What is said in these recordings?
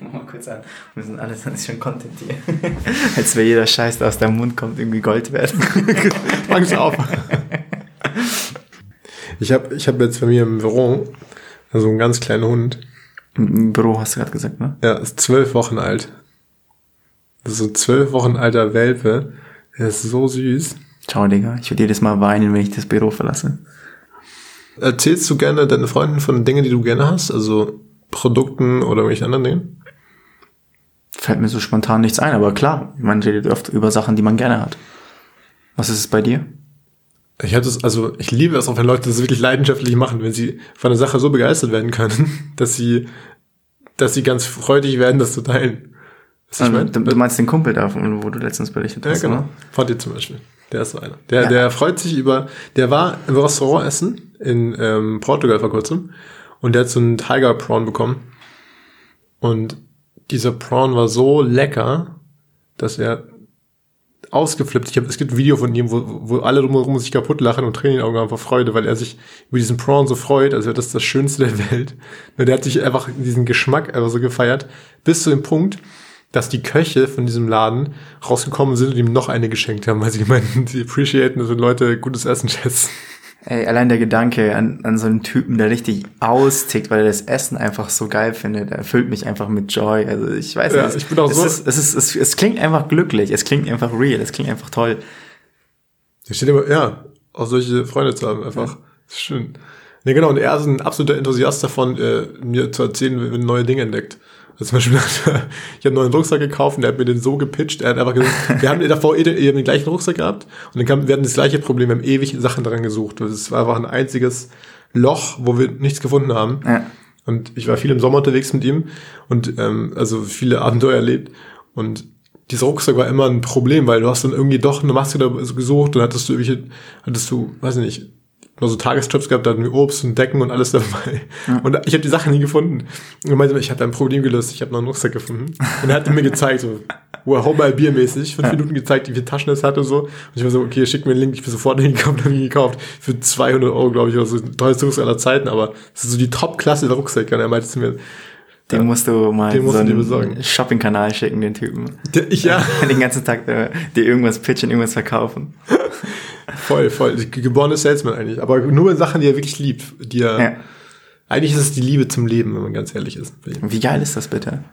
Mal kurz an. Wir sind alles ist schon Content hier. Als wäre jeder Scheiß, der aus deinem Mund kommt, irgendwie Gold wert. Fang's auf. Ich habe ich hab jetzt bei mir im Büro so einen ganz kleinen Hund. Im Büro hast du gerade gesagt, ne? Ja, ist zwölf Wochen alt. Das ist so zwölf Wochen alter Welpe. Der ist so süß. Ciao, Digga. Ich würde jedes Mal weinen, wenn ich das Büro verlasse. Erzählst du gerne deinen Freunden von Dingen, die du gerne hast? Also Produkten oder irgendwelchen anderen Dingen? Fällt mir so spontan nichts ein, aber klar, man redet oft über Sachen, die man gerne hat. Was ist es bei dir? Ich hatte es, also ich liebe es auch, wenn Leute das wirklich leidenschaftlich machen, wenn sie von einer Sache so begeistert werden können, dass sie, dass sie ganz freudig werden, das zu teilen. Was ich mein? du, du meinst den Kumpel da, wo du letztens berichtet hast, ja, genau. Von dir zum Beispiel. Der ist so einer. Der, ja. der freut sich über, der war im Restaurant essen in ähm, Portugal vor kurzem und der hat so einen Tiger Prawn bekommen. Und dieser Prawn war so lecker, dass er ausgeflippt. Ich hab, es gibt ein Video von ihm, wo, wo alle drumherum sich kaputt lachen und Tränen in den Augen haben vor Freude, weil er sich über diesen Prawn so freut, als wäre das das Schönste der Welt. Und der hat sich einfach diesen Geschmack einfach so gefeiert, bis zu dem Punkt, dass die Köche von diesem Laden rausgekommen sind und ihm noch eine geschenkt haben, weil sie meinten, sie appreciaten, dass Leute gutes Essen schätzen. Ey, allein der Gedanke an, an so einen Typen, der richtig austickt, weil er das Essen einfach so geil findet, erfüllt mich einfach mit Joy. Also ich weiß ja, nicht. Ich bin auch es so. Ist, es, ist, es, es klingt einfach glücklich, es klingt einfach real, es klingt einfach toll. Da steht immer, ja, auch solche Freunde zu haben, einfach. Ja. Schön. Ne, genau, und er ist ein absoluter Enthusiast davon, äh, mir zu erzählen, wenn neue Dinge entdeckt. Zum Beispiel, ich habe einen neuen Rucksack gekauft und der hat mir den so gepitcht. Er hat einfach gesagt, wir haben davor eh den, gleichen Rucksack gehabt und dann kam, wir hatten das gleiche Problem, wir haben ewig Sachen dran gesucht. Es war einfach ein einziges Loch, wo wir nichts gefunden haben. Ja. Und ich war viel im Sommer unterwegs mit ihm und ähm, also viele Abenteuer erlebt. Und dieser Rucksack war immer ein Problem, weil du hast dann irgendwie doch eine Maske da gesucht und hattest du irgendwelche, hattest du, weiß ich nicht, nur so Tagestrips gehabt, da hatten wir Obst und Decken und alles dabei. Ja. Und ich habe die Sachen nie gefunden. Und er meinte, ich habe ein Problem gelöst, ich habe noch einen Rucksack gefunden. Und er hat mir gezeigt, so, wo er Home Bier mäßig, fünf ja. Minuten gezeigt, wie viele Taschen es hatte und so. Und ich war so, okay, schick mir einen Link, ich bin sofort hingekommen, habe ihn gekauft. Für 200 Euro, glaube ich, oder so, teuerste Rucksack aller Zeiten, aber das ist so die Top-Klasse der Rucksäcke. Und er meinte zu mir, den ja, musst du mal den so einen Shopping-Kanal schicken, den Typen. Der, ja. Den ganzen Tag dir irgendwas pitchen, irgendwas verkaufen. Voll, voll. Geborene Salesman eigentlich. Aber nur Sachen, die er wirklich liebt. Die er, ja. Eigentlich ist es die Liebe zum Leben, wenn man ganz ehrlich ist. Wie geil ist das bitte?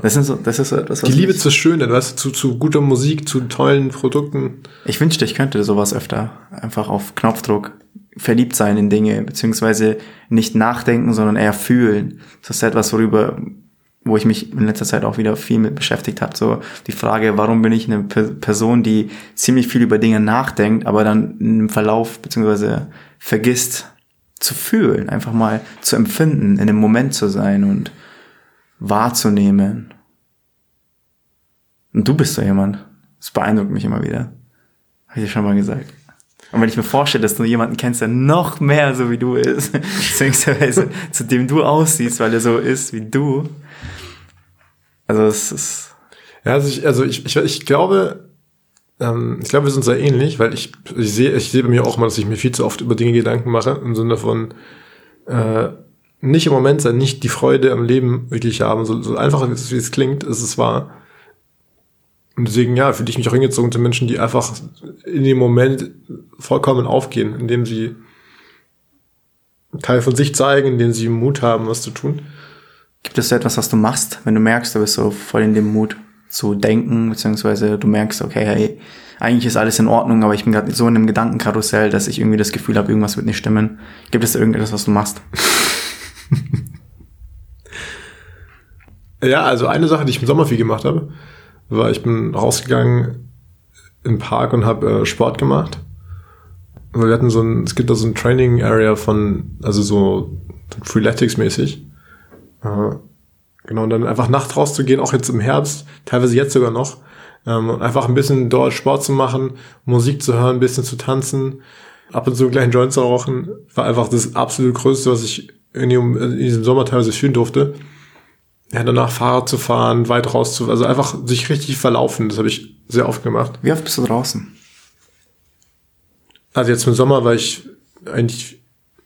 Das, sind so, das ist so etwas, was Die Liebe zur Schöne, weißt zu, zu guter Musik, zu tollen Produkten. Ich wünschte, ich könnte sowas öfter. Einfach auf Knopfdruck verliebt sein in Dinge, beziehungsweise nicht nachdenken, sondern eher fühlen. Das ist etwas, worüber wo ich mich in letzter Zeit auch wieder viel mit beschäftigt habe. So die Frage, warum bin ich eine Person, die ziemlich viel über Dinge nachdenkt, aber dann im Verlauf beziehungsweise vergisst zu fühlen, einfach mal zu empfinden, in dem Moment zu sein und wahrzunehmen. Und du bist so jemand. Das beeindruckt mich immer wieder. Habe ich dir schon mal gesagt. Und wenn ich mir vorstelle, dass du jemanden kennst, der noch mehr so wie du ist, beziehungsweise zu dem du aussiehst, weil er so ist wie du, also es ist. Ja, also ich, also ich, ich, ich glaube, ähm, ich glaube, wir sind sehr ähnlich, weil ich, ich sehe, ich sehe bei mir auch mal, dass ich mir viel zu oft über Dinge Gedanken mache, im Sinne von äh, nicht im Moment sein, nicht die Freude am Leben wirklich haben. So, so einfach wie es klingt, ist es wahr. Und deswegen, ja, fühle ich mich auch hingezogen zu Menschen, die einfach in dem Moment vollkommen aufgehen, indem sie Teil von sich zeigen, indem sie Mut haben, was zu tun. Gibt es so etwas, was du machst, wenn du merkst, du bist so voll in dem Mut zu denken, beziehungsweise du merkst, okay, hey, eigentlich ist alles in Ordnung, aber ich bin gerade so in einem Gedankenkarussell, dass ich irgendwie das Gefühl habe, irgendwas wird nicht stimmen. Gibt es irgendetwas, was du machst? ja, also eine Sache, die ich im Sommer viel gemacht habe, war, ich bin rausgegangen im Park und habe äh, Sport gemacht. Wir hatten so ein, es gibt da so ein Training Area von, also so Freeletics mäßig. Äh, genau, und dann einfach nachts rauszugehen, auch jetzt im Herbst, teilweise jetzt sogar noch, ähm, einfach ein bisschen dort Sport zu machen, Musik zu hören, ein bisschen zu tanzen, ab und zu einen kleinen Joint zu rauchen, war einfach das absolut Größte, was ich in, in diesem Sommer teilweise fühlen durfte. Ja, danach Fahrrad zu fahren, weit raus zu, also einfach sich richtig verlaufen, das habe ich sehr oft gemacht. Wie oft bist du draußen? Also jetzt im Sommer war ich eigentlich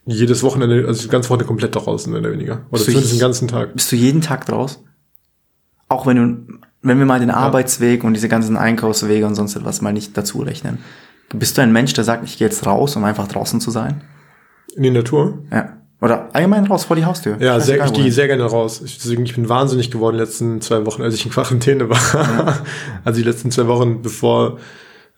jedes Wochenende, also die ganze Woche komplett draußen, mehr oder weniger. Oder bist zumindest den ganzen Tag. Bist du jeden Tag draußen? Auch wenn du, wenn wir mal den Arbeitsweg und diese ganzen Einkaufswege und sonst etwas mal nicht dazu rechnen. Bist du ein Mensch, der sagt, ich gehe jetzt raus, um einfach draußen zu sein? In die Natur? Ja. Oder allgemein raus vor die Haustür. Ja, sehr, ich gehe sehr gerne raus. Ich, deswegen, ich bin wahnsinnig geworden den letzten zwei Wochen, als ich in Quarantäne war. also die letzten zwei Wochen, bevor,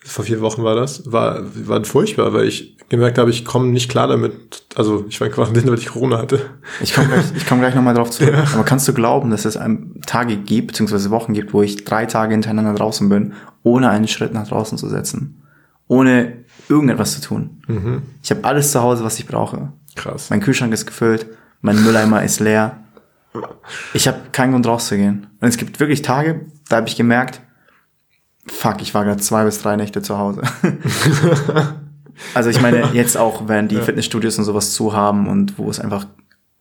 vor vier Wochen war das, war, waren furchtbar, weil ich gemerkt habe, ich komme nicht klar damit. Also ich war in Quarantäne, weil ich Corona hatte. Ich komme gleich, ich komm gleich nochmal drauf zurück. Aber kannst du glauben, dass es Tage gibt, beziehungsweise Wochen gibt, wo ich drei Tage hintereinander draußen bin, ohne einen Schritt nach draußen zu setzen? Ohne irgendetwas zu tun. Ich habe alles zu Hause, was ich brauche. Krass. Mein Kühlschrank ist gefüllt, mein Mülleimer ist leer. Ich habe keinen Grund rauszugehen. Und es gibt wirklich Tage, da habe ich gemerkt, fuck, ich war gerade zwei bis drei Nächte zu Hause. also ich meine, jetzt auch, wenn die Fitnessstudios und sowas zu haben und wo es einfach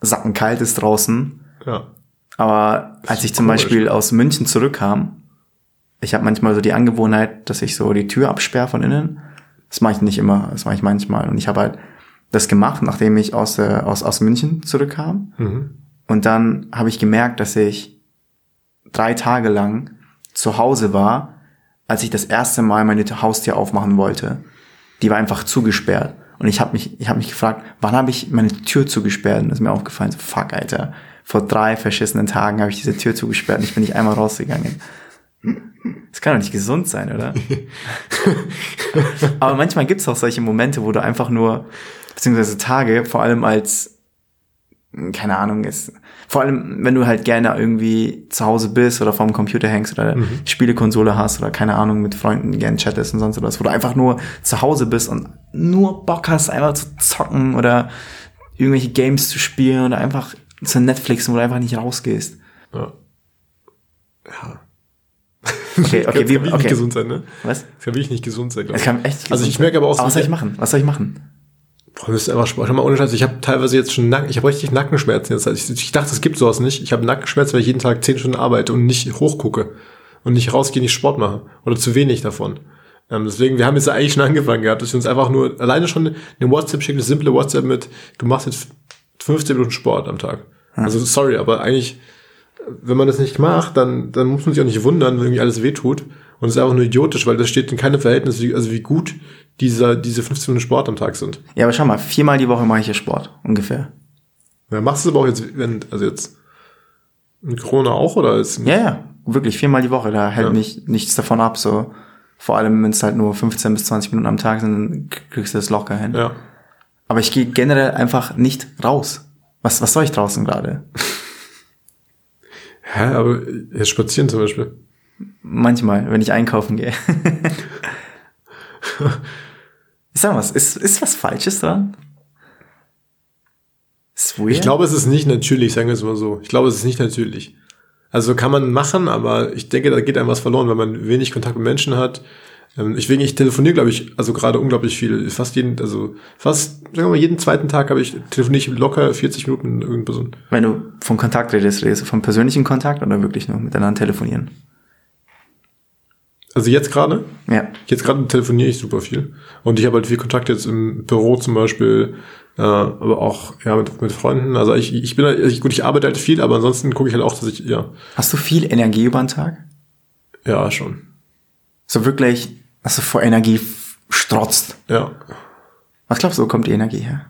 sackenkalt ist draußen. Ja. Aber als ich zum komisch. Beispiel aus München zurückkam, ich habe manchmal so die Angewohnheit, dass ich so die Tür absperre von innen. Das mache ich nicht immer, das mache ich manchmal. Und ich habe halt das gemacht, nachdem ich aus, äh, aus, aus München zurückkam. Mhm. Und dann habe ich gemerkt, dass ich drei Tage lang zu Hause war, als ich das erste Mal meine Haustür aufmachen wollte. Die war einfach zugesperrt. Und ich habe mich, ich habe mich gefragt, wann habe ich meine Tür zugesperrt? Und das ist mir aufgefallen, so fuck, Alter. Vor drei verschissenen Tagen habe ich diese Tür zugesperrt und ich bin nicht einmal rausgegangen. Das kann doch nicht gesund sein, oder? Aber manchmal gibt's auch solche Momente, wo du einfach nur, beziehungsweise Tage, vor allem als, keine Ahnung, ist, vor allem, wenn du halt gerne irgendwie zu Hause bist oder vorm Computer hängst oder Spielekonsole hast oder keine Ahnung, mit Freunden gern chattest und sonst was, wo du einfach nur zu Hause bist und nur Bock hast, einfach zu zocken oder irgendwelche Games zu spielen oder einfach zu Netflixen, wo du einfach nicht rausgehst. Ja. Ja. Okay, okay, das kann wirklich nicht okay. gesund sein, ne? Was? Das kann wirklich nicht gesund sein, glaube Es ich. kann echt Also ich merke aber auch was soll ich machen? Was soll ich machen? Boah, das ist einfach. Schau mal, ohne Scheiß, ich habe teilweise jetzt schon Nacken, ich habe richtig Nackenschmerzen jetzt. Ich, ich dachte, es gibt sowas nicht. Ich habe Nackenschmerzen, weil ich jeden Tag zehn Stunden arbeite und nicht hochgucke und nicht rausgehe, nicht Sport mache oder zu wenig davon. Ähm, deswegen, wir haben jetzt eigentlich schon angefangen gehabt, dass wir uns einfach nur alleine schon eine WhatsApp schicken, eine simple WhatsApp mit, du machst jetzt 15 Minuten Sport am Tag. Also sorry, aber eigentlich, wenn man das nicht macht, dann, dann muss man sich auch nicht wundern, wenn irgendwie alles wehtut. Und es ist einfach nur idiotisch, weil das steht in keinem Verhältnis, wie, also wie gut dieser, diese 15 Minuten Sport am Tag sind. Ja, aber schau mal, viermal die Woche mache ich ja Sport, ungefähr. Ja, machst du es aber auch jetzt, wenn, also jetzt mit Corona auch oder ist Ja, ja, wirklich viermal die Woche. Da hält Ja. mich nichts davon ab. So vor allem, wenn es halt nur 15 bis 20 Minuten am Tag sind, dann kriegst du das locker hin. ja. Aber ich gehe generell einfach nicht raus. Was, was soll ich draußen gerade? Hä, aber jetzt spazieren zum Beispiel. Manchmal, wenn ich einkaufen gehe. ich sag mal, was, ist, ist was Falsches dran? Ich glaube, es ist nicht natürlich, sagen wir es mal so. Ich glaube, es ist nicht natürlich. Also kann man machen, aber ich denke, da geht einem was verloren, wenn man wenig Kontakt mit Menschen hat. Ähm, Deswegen, ich telefoniere, glaube ich, also gerade unglaublich viel. Fast jeden, also fast, sagen wir mal, jeden zweiten Tag habe ich telefoniere ich locker 40 Minuten mit irgendeiner Person. Wenn du von Kontakt redest, redest du vom persönlichen Kontakt oder wirklich nur miteinander telefonieren? Also jetzt gerade, Ja. Jetzt gerade telefoniere ich super viel. Und ich habe halt viel Kontakt jetzt im Büro zum Beispiel, äh, aber auch ja mit, mit Freunden. Also ich, ich bin halt, ich, gut, ich arbeite halt viel, aber ansonsten gucke ich halt auch, dass ich, ja, Hast du viel Energie über den Tag? ja, schon. So wirklich, dass du vor Energie strotzt. Ja, Was glaubst du, wo kommt die Energie her?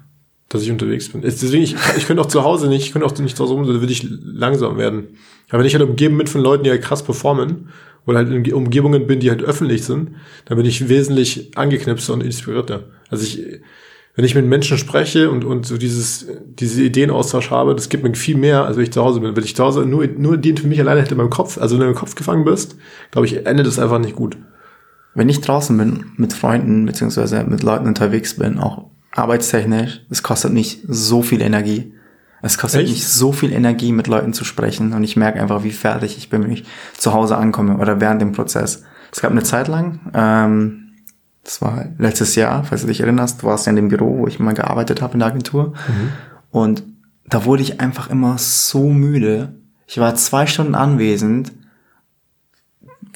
dass ich unterwegs bin. Deswegen, ich, ich könnte auch zu Hause nicht, ich könnte auch nicht zu Hause rum, dann würde ich langsam werden. Aber wenn ich halt umgeben bin von Leuten, die halt krass performen, oder halt in Umgebungen bin, die halt öffentlich sind, dann bin ich wesentlich angeknipster und inspirierter. Also ich, wenn ich mit Menschen spreche und, und so dieses, diese Ideenaustausch habe, das gibt mir viel mehr, als wenn ich zu Hause bin. Wenn ich zu Hause nur, nur dient für mich alleine hätte in meinem Kopf, also wenn du meinem Kopf gefangen bist, glaube ich, endet das einfach nicht gut. Wenn ich draußen bin, mit Freunden beziehungsweise mit Leuten unterwegs bin, auch arbeitstechnisch, es kostet mich so viel Energie. Es kostet Echt? mich so viel Energie, mit Leuten zu sprechen und ich merke einfach, wie fertig ich bin, wenn ich zu Hause ankomme oder während dem Prozess. Es gab eine Zeit lang, ähm, das war letztes Jahr, falls du dich erinnerst, du warst ja in dem Büro, wo ich mal gearbeitet habe in der Agentur und da wurde ich einfach immer so müde. Ich war zwei Stunden anwesend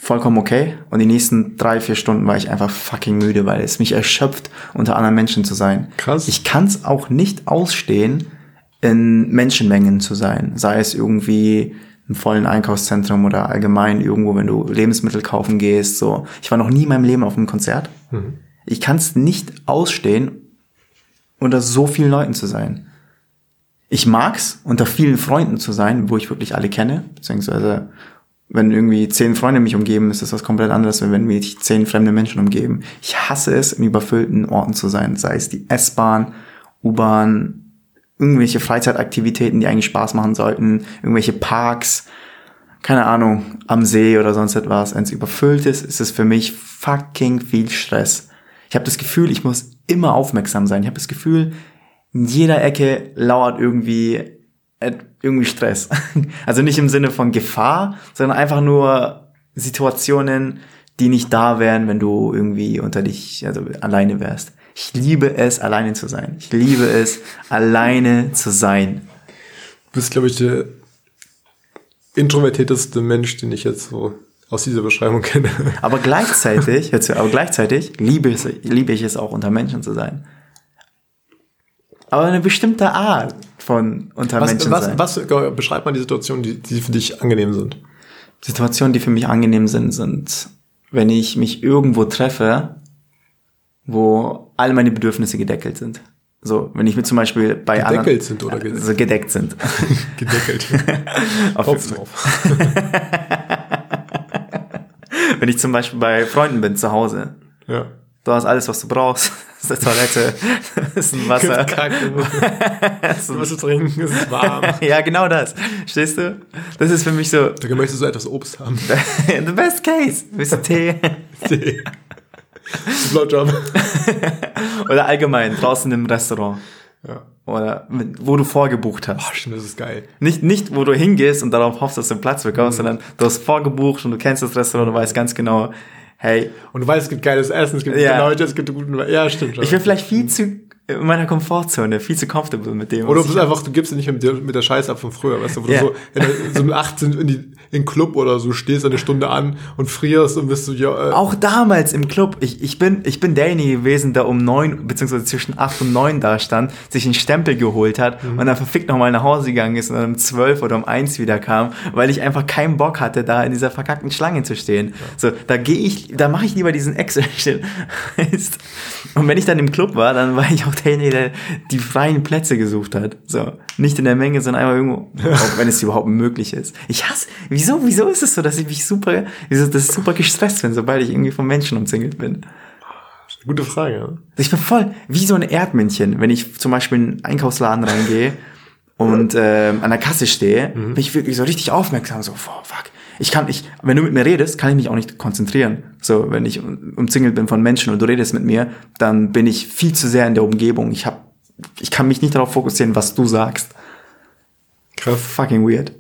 vollkommen okay. Und die nächsten drei, vier Stunden war ich einfach fucking müde, weil es mich erschöpft, unter anderen Menschen zu sein. Krass. Ich kann es auch nicht ausstehen, in Menschenmengen zu sein. Sei es irgendwie im vollen Einkaufszentrum oder allgemein irgendwo, wenn du Lebensmittel kaufen gehst. So, ich war noch nie in meinem Leben auf einem Konzert. Mhm. Ich kann es nicht ausstehen, unter so vielen Leuten zu sein. Ich mag's, unter vielen Freunden zu sein, wo ich wirklich alle kenne, beziehungsweise wenn irgendwie zehn Freunde mich umgeben, ist das was komplett anderes, als wenn mich zehn fremde Menschen umgeben. Ich hasse es, in überfüllten Orten zu sein, sei es die S-Bahn, U-Bahn, irgendwelche Freizeitaktivitäten, die eigentlich Spaß machen sollten, irgendwelche Parks, keine Ahnung, am See oder sonst etwas. Wenn es überfüllt ist, ist es für mich fucking viel Stress. Ich habe das Gefühl, ich muss immer aufmerksam sein. Ich habe das Gefühl, in jeder Ecke lauert irgendwie irgendwie Stress. Also nicht im Sinne von Gefahr, sondern einfach nur Situationen, die nicht da wären, wenn du irgendwie unter dich, also alleine wärst. Ich liebe es, alleine zu sein. Ich liebe es, alleine zu sein. Du bist, glaube ich, der introvertierteste Mensch, den ich jetzt so aus dieser Beschreibung kenne. Aber gleichzeitig, jetzt, aber gleichzeitig liebe, es, liebe ich es auch, unter Menschen zu sein. Aber eine bestimmte Art von unter was, Menschen was, sein. Was, beschreibt mal die Situationen, die, die für dich angenehm sind? Situationen, die für mich angenehm sind, sind, wenn ich mich irgendwo treffe, wo alle meine Bedürfnisse gedeckelt sind. So, wenn ich mir zum Beispiel bei gedeckelt anderen, sind oder gedeckt? Also gedeckt sind. gedeckelt. Auf Kopf drauf. wenn ich zum Beispiel bei Freunden bin zu Hause. Ja. Du hast alles, was du brauchst. Das ist eine Toilette, das ist ein Wasser. Kacke. Du musst trinken, es ist warm. ja, genau das. Stehst du? Das ist für mich so. Da möchtest du so etwas Obst haben. The best case. Bisschen Tee. Tee. Blowjob. Oder allgemein, draußen im Restaurant. Ja. Oder wo du vorgebucht hast. Oh, stimmt, das ist geil. Nicht, nicht, wo du hingehst und darauf hoffst, dass du einen Platz bekommst, mhm. sondern du hast vorgebucht und du kennst das Restaurant, du weißt ganz genau, hey. Und du weißt, es gibt geiles Essen, es gibt ja. gute Leute, es gibt guten, ja, stimmt schon. Ich bin vielleicht viel zu in meiner Komfortzone, viel zu comfortable mit dem. Oder du bist einfach, du gibst nicht mit, der, mit der Scheiße ab von früher, weißt du, wo yeah. du so, in, so um 18 in die, in Club oder so stehst eine Stunde an und frierst und bist so, ja, äh. Auch damals im Club, ich, ich bin, ich bin derjenige gewesen, der um neun, beziehungsweise zwischen acht und neun da stand, sich einen Stempel geholt hat mhm. und dann verfickt nochmal nach Hause gegangen ist und dann um zwölf oder um eins wieder kam, weil ich einfach keinen Bock hatte, da in dieser verkackten Schlange zu stehen. Ja. So, da gehe ich, da mache ich lieber diesen Excel-Shit. und wenn ich dann im Club war, dann war ich auch derjenige, der die freien Plätze gesucht hat. So, nicht in der Menge, sondern einmal irgendwo, auch wenn es überhaupt möglich ist. Ich hasse, wieso, wieso ist es so, dass ich mich super, wieso, dass ich super gestresst bin, sobald ich irgendwie von Menschen umzingelt bin? Gute Frage. Ich bin voll wie so ein Erdmännchen, wenn ich zum Beispiel in einen Einkaufsladen reingehe und äh, an der Kasse stehe, mhm. bin ich wirklich so richtig aufmerksam, so, oh, fuck. Ich kann, ich, wenn du mit mir redest, kann ich mich auch nicht konzentrieren. So, wenn ich umzingelt bin von Menschen und du redest mit mir, dann bin ich viel zu sehr in der Umgebung. Ich hab, ich kann mich nicht darauf fokussieren, was du sagst. Krass. Fucking weird.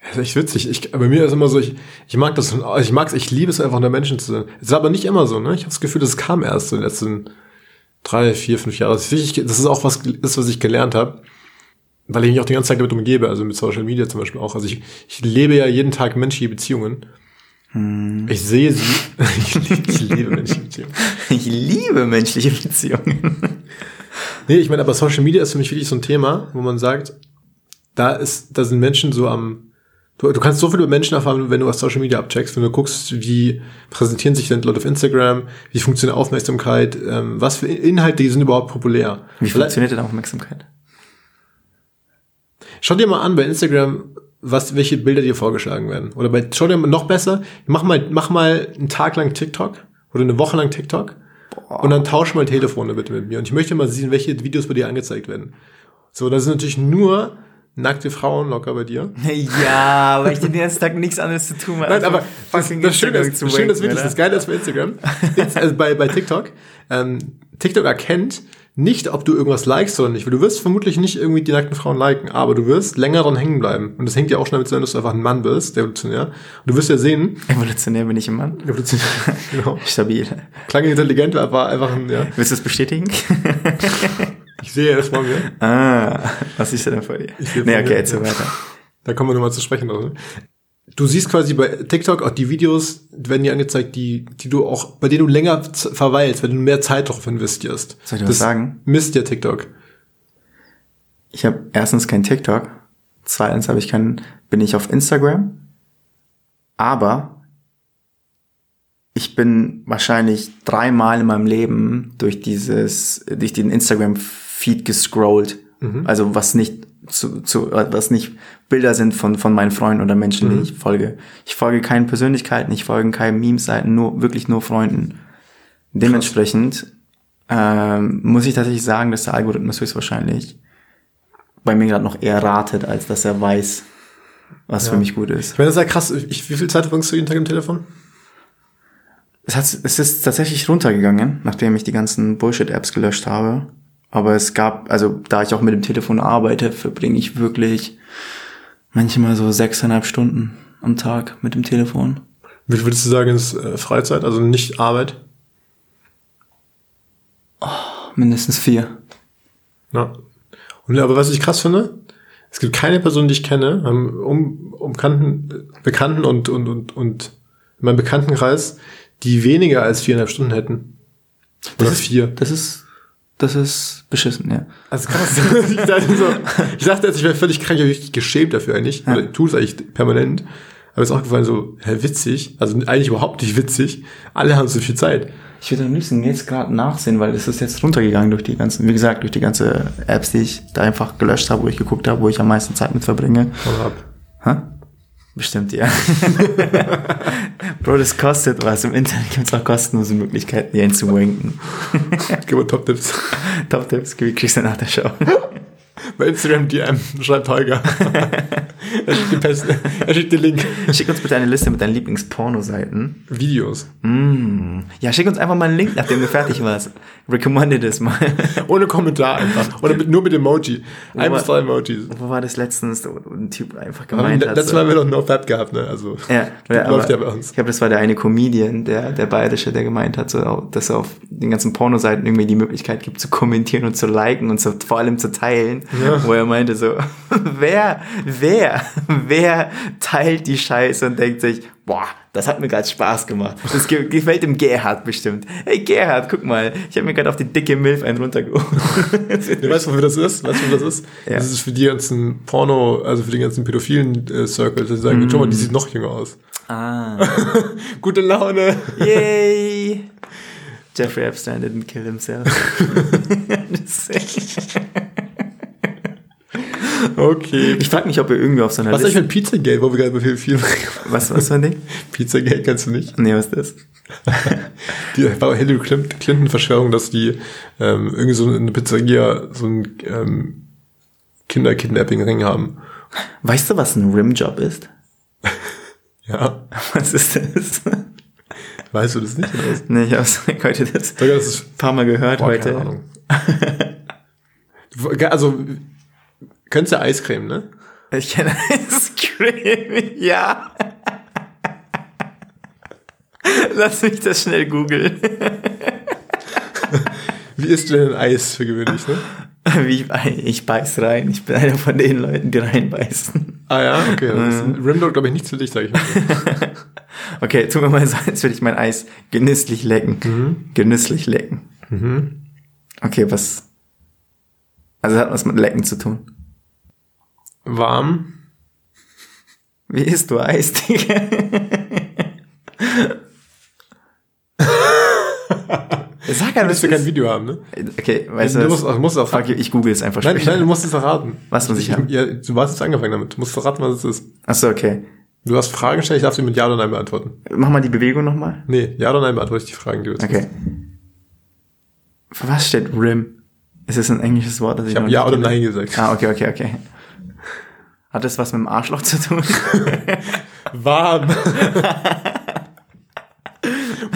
Das ist echt witzig. Ich, bei mir ist immer so, ich, ich mag das, ich mag's, ich liebe es einfach unter Menschen zu sein. Es ist aber nicht immer so, ne? Ich habe das Gefühl, das kam erst in den letzten drei, vier, fünf Jahren. Das ist, wichtig, das ist auch was, ist, was ich gelernt habe weil ich mich auch die ganze Zeit damit umgebe, also mit Social Media zum Beispiel auch. Also ich, ich lebe ja jeden Tag menschliche Beziehungen. Hm. Ich sehe sie. ich, ich liebe menschliche Beziehungen. Ich liebe menschliche Beziehungen. Nee, ich meine, aber Social Media ist für mich wirklich so ein Thema, wo man sagt, da ist, da sind Menschen so am, Du, du kannst so viel über Menschen erfahren, wenn du auf Social Media abcheckst, wenn du guckst, wie präsentieren sich denn Leute auf Instagram, wie funktioniert Aufmerksamkeit, ähm, was für Inhalte sind überhaupt populär. Wie funktioniert denn Aufmerksamkeit? Schau dir mal an bei Instagram, was, welche Bilder dir vorgeschlagen werden. Oder bei, schau dir mal noch besser, mach mal, mach mal einen Tag lang TikTok oder eine Woche lang TikTok. Und dann tausch mal Telefone bitte mit mir. Und ich möchte mal sehen, welche Videos bei dir angezeigt werden. So, das sind natürlich nur nackte Frauen locker bei dir. Ja, weil ich den ganzen Tag nichts anderes zu tun habe. Nein, aber das, das Schöne ist, das Schöne ist wirklich, das Geile ist bei Instagram, also bei, bei TikTok, ähm, TikTok erkennt, nicht, ob du irgendwas likest oder nicht, weil du wirst vermutlich nicht irgendwie die nackten Frauen liken, aber du wirst länger dran hängen bleiben. Und das hängt ja auch schnell mit zusammen, dass du einfach ein Mann bist, der evolutionär. Und du wirst ja sehen. Evolutionär bin ich ein Mann. Evolutionär, genau. Stabil. Klang intelligent, aber einfach ein, ja. Willst du das bestätigen? ich sehe das vor mir. Ah, was ist denn vor dir? Nee, okay, jetzt so weiter. Da kommen wir nochmal zu sprechen. Also du siehst quasi bei TikTok auch die Videos, werden dir angezeigt, die, die du auch, bei denen du länger verweilst, wenn du mehr Zeit darauf investierst. Soll ich das was sagen? Misst ja TikTok. Ich habe erstens kein TikTok. Zweitens habe ich kein bin ich auf Instagram, aber ich bin wahrscheinlich dreimal in meinem Leben durch dieses, durch den Instagram-Feed gescrollt. Also was nicht zu, zu, äh, was nicht Bilder sind von, von meinen Freunden oder Menschen, die ich folge. Ich folge keinen Persönlichkeiten, ich folge keinen Memes-Seiten, nur, wirklich nur Freunden. Dementsprechend ähm, muss ich tatsächlich sagen, dass der Algorithmus höchstwahrscheinlich bei mir gerade noch eher ratet, als dass er weiß, was für mich gut ist. Ich meine, das ist ja krass. Ich, wie viel Zeit verbringst du jeden Tag im Telefon? Es, hat, es ist tatsächlich runtergegangen, nachdem ich die ganzen Bullshit-Apps gelöscht habe. Aber es gab, also da ich auch mit dem Telefon arbeite, verbringe ich wirklich manchmal so sechseinhalb Stunden am Tag mit dem Telefon. Wie würdest du sagen, ist äh, Freizeit, also nicht Arbeit? Mindestens vier. Ja. Und, aber was ich krass finde, es gibt keine Person, die ich kenne, ähm, um, um Kanten, Bekannten und, und, und, und in meinem Bekanntenkreis, die weniger als viereinhalb Stunden hätten. Oder ist, vier. Das ist, das ist beschissen, ja. Also krass. ich, dachte so, ich dachte jetzt, ich wäre völlig krank, ich richtig geschämt dafür eigentlich. Oder ich tue es eigentlich permanent. Aber es ist auch gefallen so, hä, witzig. Also eigentlich überhaupt nicht witzig. Alle haben so viel Zeit. Ich würde am liebsten jetzt gerade nachsehen, weil das ist jetzt runtergegangen durch die ganzen, wie gesagt, durch die ganze Apps, die ich da einfach gelöscht habe, wo ich geguckt habe, wo ich am meisten Zeit mit verbringe. Hau ab. Hä? Bestimmt, ja. Bro, das kostet was. Im Internet gibt es auch kostenlose Möglichkeiten, die einzuwanken. Gib mal Top-Tipps. Top-Tipps kriegst du nach der Show. Bei Instagram DM schreibt Holger. er, schickt die Pest, er schickt den Link. Schick uns bitte eine Liste mit deinen Lieblings-Porno-Seiten. Videos. Mm. Ja, schick uns einfach mal einen Link, nachdem du fertig warst. Recommended es mal. Ohne Kommentar einfach. Oder mit, nur mit Emoji. Ein bis drei Emojis. Wo war das letztens, wo ein Typ einfach gemeint hat? letztes Mal haben wir doch No Fab gehabt, ne? Also, Ja, das läuft ja bei uns. Ich glaube, das war der eine Comedian, der, der bayerische, der gemeint hat, so, dass er auf den ganzen Pornoseiten irgendwie die Möglichkeit gibt zu kommentieren und zu liken und zu, vor allem zu teilen, Ja. Wo er meinte so, wer, wer, wer teilt die Scheiße und denkt sich, boah, das hat mir gerade Spaß gemacht. Das ge gefällt dem Gerhard bestimmt. Hey Gerhard, guck mal, ich habe mir gerade auf die dicke Milf einen runtergeholt. Du weißt, wofür das ist? Weißt du, wofür das ist? Ja. Das ist für die ganzen Porno, also für die ganzen pädophilen äh, Circles, die sagen, schau mal, die sieht noch jünger aus. ah, Gute Laune. yay! Jeffrey Epstein didn't kill himself. Okay. Ich frage mich, ob er irgendwie auf so einer Was ist eigentlich Liste... mit Pizzagate, wo wir gerade viel, viel Was, was für ein Ding? Pizzagate kennst du nicht? Nee, was ist das? Die war Hillary Clin- Clinton-Verschwörung, dass die ähm, irgendwie so eine Pizzeria so ein ähm, Kinder-Kidnapping-Ring haben. Weißt du, was ein Rimjob ist? Ja, Was ist das? weißt du das nicht? Oder was? nee, ich hab's heute das ein Sogar das ist paar Mal gehört Boah, heute. keine Ahnung. Also, kennst du Eiscreme, ne? Ich kenne Cream, ja. Lass mich das schnell googeln. Wie isst du denn Eis für gewöhnlich, ne? Wie ich, ich beiß rein. Ich bin einer von den Leuten, die reinbeißen. Ah ja, okay. Das ist Rimdog, glaube ich, nichts für dich, sag ich mal. Okay, tu mir mal so, als würde ich mein Eis genüsslich lecken. Genüsslich lecken. Okay, was? Also hat was mit Lecken zu tun. Warm. Wie isst du Eis, Digga? Sag einfach, du kein ist. Video haben, ne? Okay, weißt du, Du musst, ach, musst auch Fuck ich google es einfach Nein, später. nein, du musst es erraten. Was muss ich haben? Ja, du hast jetzt angefangen damit. Du musst verraten, was es ist. Achso, okay. Du hast Fragen gestellt, ich darf sie mit Ja oder Nein beantworten. Mach mal die Bewegung nochmal. Nee, Ja oder Nein beantworte ich die Fragen, die du jetzt Okay. Für was steht Rim? Ist es ein englisches Wort, das ich, Ich habe Ja oder? Nein gesagt. Ah, okay, okay, okay. Hat das was mit dem Arschloch zu tun? Warm.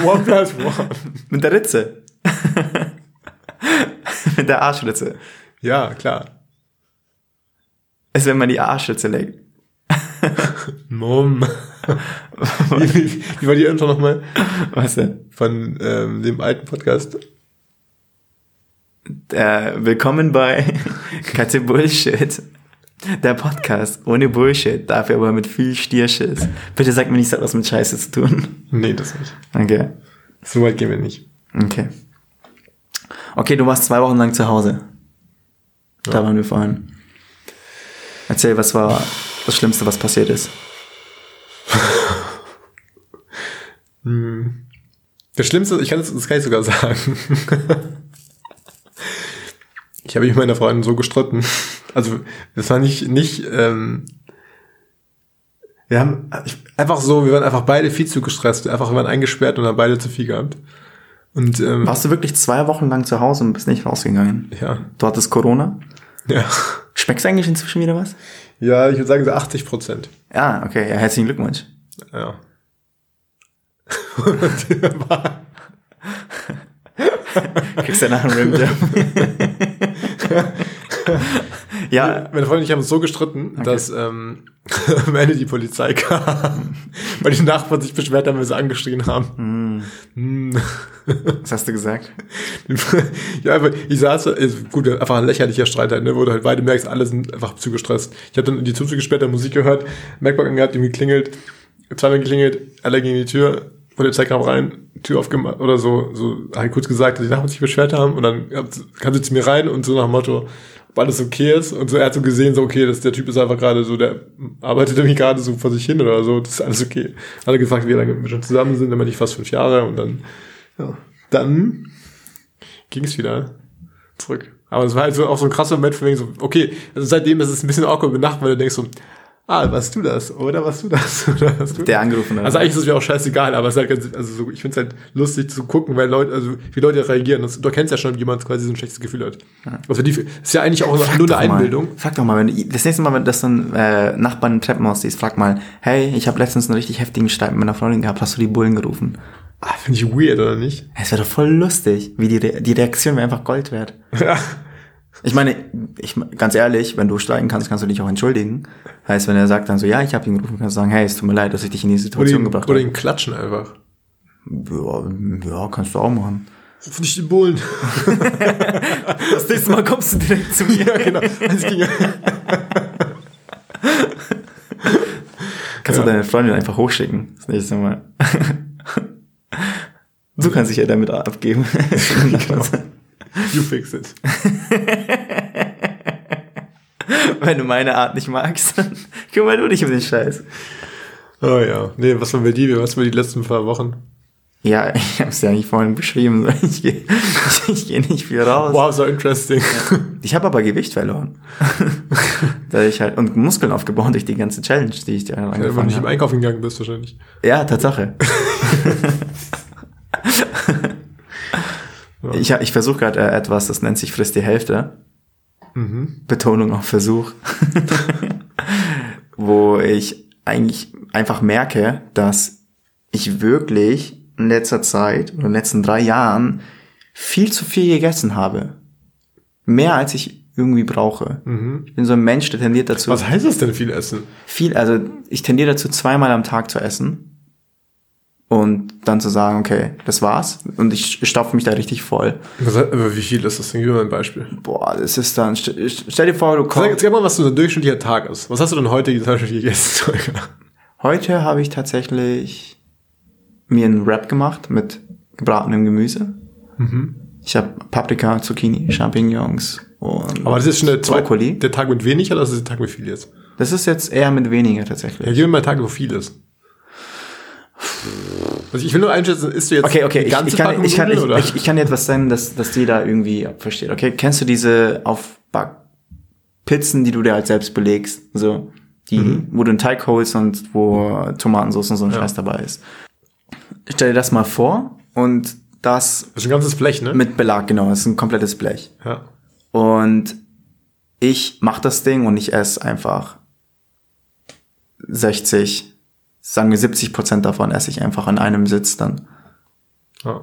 one plus one. mit der Ritze? mit der Arschritze. Ja, klar. Ist, wenn man die Arschritze leckt. Mom. wie, wie, wie war die Intro nochmal? Was denn? Von ähm, dem alten Podcast. Äh, willkommen bei Katze Bullshit. Der Podcast ohne Bullshit, dafür aber mit viel Stierschiss. Bitte sag mir nicht, es hat was mit Scheiße zu tun. Nee, das nicht. Okay. So weit gehen wir nicht. Okay. Okay, du warst zwei Wochen lang zu Hause. Da waren wir vorhin. Erzähl, was war, das Schlimmste, was passiert ist? Das Schlimmste, ich kann das, das kann ich sogar sagen. ich habe mich mit meiner Freundin so gestritten. Also, das war nicht, nicht, ähm, wir haben einfach so, wir waren einfach beide viel zu gestresst. Einfach, wir waren eingesperrt und haben beide zu viel gehabt. Und, ähm, Warst du wirklich zwei Wochen lang zu Hause und bist nicht rausgegangen? ja, Du hattest Corona? ja. Schmeckst du eigentlich inzwischen wieder was? Ja, ich würde sagen so 80 Prozent. Ja, okay, ja, herzlichen Glückwunsch. Ja. Kriegst danach einen Rimjob. ja, Meine Freundin und ich haben uns so gestritten, dass ähm, am Ende die Polizei kam, weil die Nachbarn sich beschwert haben, weil sie angeschrien haben. Mm. was hast du gesagt? ja, aber ich saß, ist gut, einfach ein lächerlicher Streit halt, ne, wo du halt beide merkst, alle sind einfach zu gestresst. Ich habe dann die Zuzüge gesperrt, dann Musik gehört, Macbook angehabt, ihm geklingelt, zweimal geklingelt, alle gingen in die Tür, Polizei kam rein, Tür aufgemacht oder so, so halt kurz gesagt, dass die Nachbarn sich beschwert haben und dann kam sie zu mir rein und so nach dem Motto, ob alles okay ist und so, er hat so gesehen, so okay, dass der Typ ist einfach gerade so, der arbeitet irgendwie gerade so vor sich hin oder so, das ist alles okay. Hat er gefragt, wie lange wir schon zusammen sind, dann meinte ich fast fünf Jahre und dann, ja, dann ging es wieder zurück. Aber es war halt so auch so ein krasser Moment für mich, so, okay, also seitdem ist es ein bisschen awkward mit Nacht, weil du denkst so, ah, warst du das? Oder warst du das? Oder warst du Der angerufen hat. Also eigentlich ist es mir auch scheißegal, aber es ist halt ganz, also so, ich finde es halt lustig zu gucken, weil Leute, also wie Leute reagieren. Das, du erkennst ja schon, wie jemand quasi so ein schlechtes Gefühl hat. Also die ist ja eigentlich auch Frag nur eine doch mal. Einbildung. Frag doch mal, wenn du, das nächste Mal, wenn das dann äh, Nachbarn im Treppenhaus siehst, frag mal, hey, ich habe letztens einen richtig heftigen Streit mit meiner Freundin gehabt, hast du die Bullen gerufen? Ah, finde ich weird, oder nicht? Es wäre doch voll lustig, wie die, Re die Reaktion wäre einfach Gold wert. Ja. Ich meine, ich, ganz ehrlich, wenn du steigen kannst, kannst du dich auch entschuldigen. Heißt, wenn er sagt dann so, ja, ich habe ihn gerufen, kannst du sagen, hey, es tut mir leid, dass ich dich in die Oder Situation ihn, gebracht oder habe. ihn klatschen einfach. Ja, ja, kannst du auch machen. Ruf nicht die Bullen. Das nächste Mal kommst du direkt zu mir. ja, genau. Ja. Kannst du deine Freundin einfach hochschicken, das nächste Mal. Du kannst dich ja damit abgeben. Genau. You fix it. Wenn du meine Art nicht magst, dann kümmere du dich um den Scheiß. Oh ja. Nee, was war bei dir? Was war die letzten paar Wochen? Ja, ich habe es ja nicht vorhin beschrieben. Ich gehe ich, geh nicht viel raus. Wow, so interesting. Ich habe aber Gewicht verloren. da ich halt, und Muskeln aufgebaut durch die ganze Challenge, die ich da Ja, wenn du angefangen nicht im habe. Einkaufen gegangen bist, wahrscheinlich. Ja, Tatsache. Ich ich versuche gerade äh, etwas, das nennt sich Frisst die Hälfte. Betonung auf Versuch. Wo ich eigentlich einfach merke, dass ich wirklich in letzter Zeit oder in den letzten drei Jahren viel zu viel gegessen habe. Mehr als ich irgendwie brauche. Ich bin so ein Mensch, der tendiert dazu, Was heißt das denn, viel essen? viel, also ich tendiere dazu, zweimal am Tag zu essen und dann zu sagen, okay, das war's und ich stopfe mich da richtig voll. Wie viel ist das denn? Gib mir mal ein Beispiel. Boah, das ist dann, stell, dir vor, du Sag, kommst. sag mal, was so ein durchschnittlicher Tag ist. Was hast du denn heute zum Beispiel gegessen? Heute habe ich tatsächlich mir einen Wrap gemacht mit gebratenem Gemüse. Ich habe Paprika, Zucchini, Champignons und Aber das ist schon der, Brokkoli. der Tag mit wenig oder ist das der Tag mit viel jetzt? Das ist jetzt eher mit weniger tatsächlich. Ja, gib mir mal einen Tag, wo viel ist. Also ich will nur einschätzen, isst du jetzt Okay, okay, die ich, ganze ich, kann, ich, kann, ich, Nudeln, oder? ich, ich kann dir etwas sagen, dass, dass die da irgendwie versteht. Okay, kennst du diese Aufbackpizzen, die du dir halt selbst belegst? So, die, Mhm. wo du einen Teig holst und wo Tomatensauce und so ein Scheiß dabei ist. Stell dir das mal vor und das Das ist ein ganzes Blech, ne? mit Belag, genau, das ist ein komplettes Blech. ja. Und ich mach das Ding und ich esse einfach 60, sagen wir 70 Prozent davon esse ich einfach an einem Sitz dann. ja.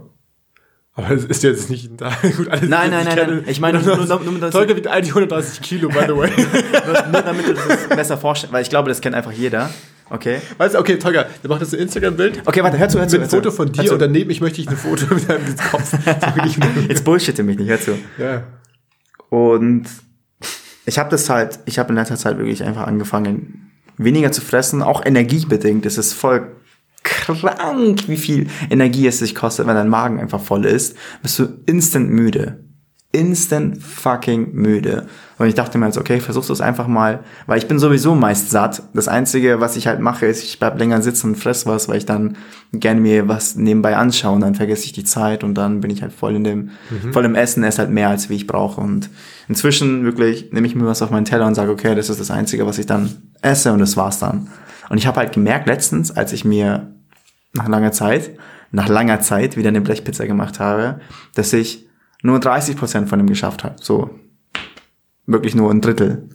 Aber das ist jetzt nicht da. Gut, alles Nein, nein, nein, nein. Ich meine, nur- nur- nur- nur- Tolga wiegt eigentlich 130 Kilo, by the way. nur, nur damit du das besser vorstellst, weil ich glaube, das kennt einfach jeder. Okay. weißt du, okay, Tolga, du machst jetzt ein Instagram-Bild. Okay, warte, hör zu, hör zu. Mit hör. Foto von Hör dir zu. und daneben ich möchte ich ein Foto mit deinem Kopf. Jetzt bullshitte mich nicht, hör zu. ja. Und ich habe das halt, ich habe in letzter Zeit wirklich einfach angefangen, weniger zu fressen, auch energiebedingt. Es ist voll krank, wie viel Energie es sich kostet, wenn dein Magen einfach voll ist. Bist du instant müde. Instant fucking müde. Und ich dachte mir jetzt, okay, versuchst du es einfach mal, weil ich bin sowieso meist satt. Das Einzige, was ich halt mache, ist, ich bleib länger sitzen und fress was, weil ich dann gerne mir was nebenbei anschaue und dann vergesse ich die Zeit und dann bin ich halt voll in dem, mhm. voll im Essen, esse halt mehr, als wie ich brauche. Und inzwischen wirklich nehme ich mir was auf meinen Teller und sage, okay, das ist das Einzige, was ich dann esse und das war's dann. Und ich habe halt gemerkt letztens, als ich mir nach langer Zeit, nach langer Zeit wieder eine Blechpizza gemacht habe, dass ich nur 30 Prozent von dem geschafft habe. So wirklich nur ein Drittel.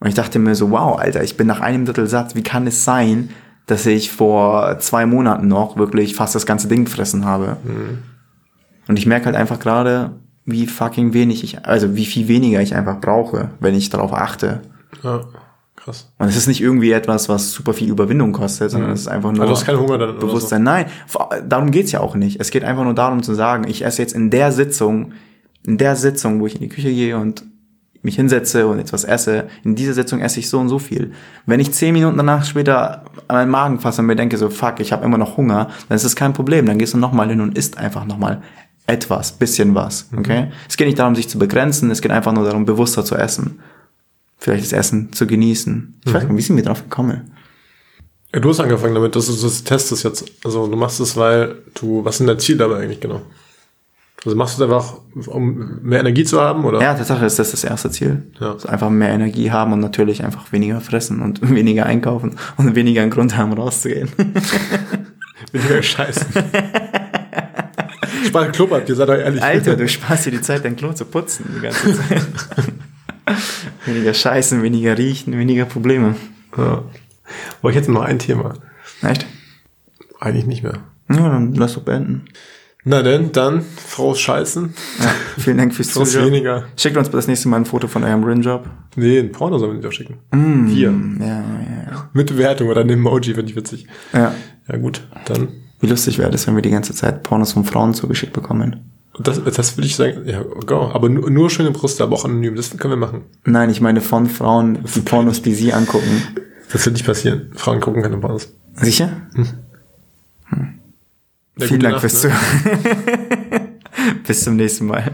Und ich dachte mir so, wow, Alter, ich bin nach einem Drittel satt. Wie kann es sein, dass ich vor zwei Monaten noch wirklich fast das ganze Ding gefressen habe? Mhm. Und ich merke halt einfach gerade, wie fucking wenig ich, also wie viel weniger ich einfach brauche, wenn ich darauf achte. Ja, krass. Und es ist nicht irgendwie etwas, was super viel Überwindung kostet, sondern mhm. es ist einfach nur also du hast keinen Hunger dann Bewusstsein. So. Nein, darum geht's ja auch nicht. Es geht einfach nur darum zu sagen, ich esse jetzt in der Sitzung, in der Sitzung, wo ich in die Küche gehe und mich hinsetze und etwas esse, in dieser Sitzung esse ich so und so viel. Wenn ich zehn Minuten danach später an meinen Magen fasse und mir denke so, fuck, ich habe immer noch Hunger, dann ist es kein Problem. Dann gehst du nochmal hin und isst einfach nochmal etwas, bisschen was, okay? Mhm. Es geht nicht darum, sich zu begrenzen, es geht einfach nur darum, bewusster zu essen. Vielleicht das Essen zu genießen. Ich mhm. weiß nicht, wie sind wir drauf gekommen? Ja, du hast angefangen damit, dass du das testest jetzt. Also du machst es, weil du, was ist denn dein Ziel dabei eigentlich genau? Also machst du es einfach, um mehr Energie zu haben, oder? Ja, Tatsache ist das das erste Ziel. Ja. Also einfach mehr Energie haben und natürlich einfach weniger fressen und weniger einkaufen und weniger einen Grund haben, rauszugehen. weniger scheißen. Spart Klopapier, seid doch ehrlich. Alter, du sparst dir die Zeit, dein Klo zu putzen die ganze Zeit. weniger scheißen, weniger riechen, weniger Probleme. Ja. Aber ich hätte noch ein Thema. Echt? Eigentlich nicht mehr. Ja, dann lass doch beenden. Na denn, dann, Frau Scheißen. Ja, vielen Dank fürs Zuschauen. weniger. Schickt uns das nächste Mal ein Foto von eurem Rinjob. Nee, ein Porno sollen wir nicht auch schicken. Mm, Wir. Ja, ja, ja. Mit Bewertung oder ein Emoji, finde ich witzig. Ja. Ja gut, dann. Wie lustig wäre das, wenn wir die ganze Zeit Pornos von Frauen zugeschickt bekommen. Das, das würde ich sagen, ja, go. aber nur, nur schöne Brüste, aber auch anonym. Das können wir machen. Nein, ich meine von Frauen, die Pornos, die sie angucken. Das wird nicht passieren. Frauen gucken keine Pornos. Sicher? Hm. Hm. Vielen Dank Nacht, fürs ne? Zuhören. Bis zum nächsten Mal.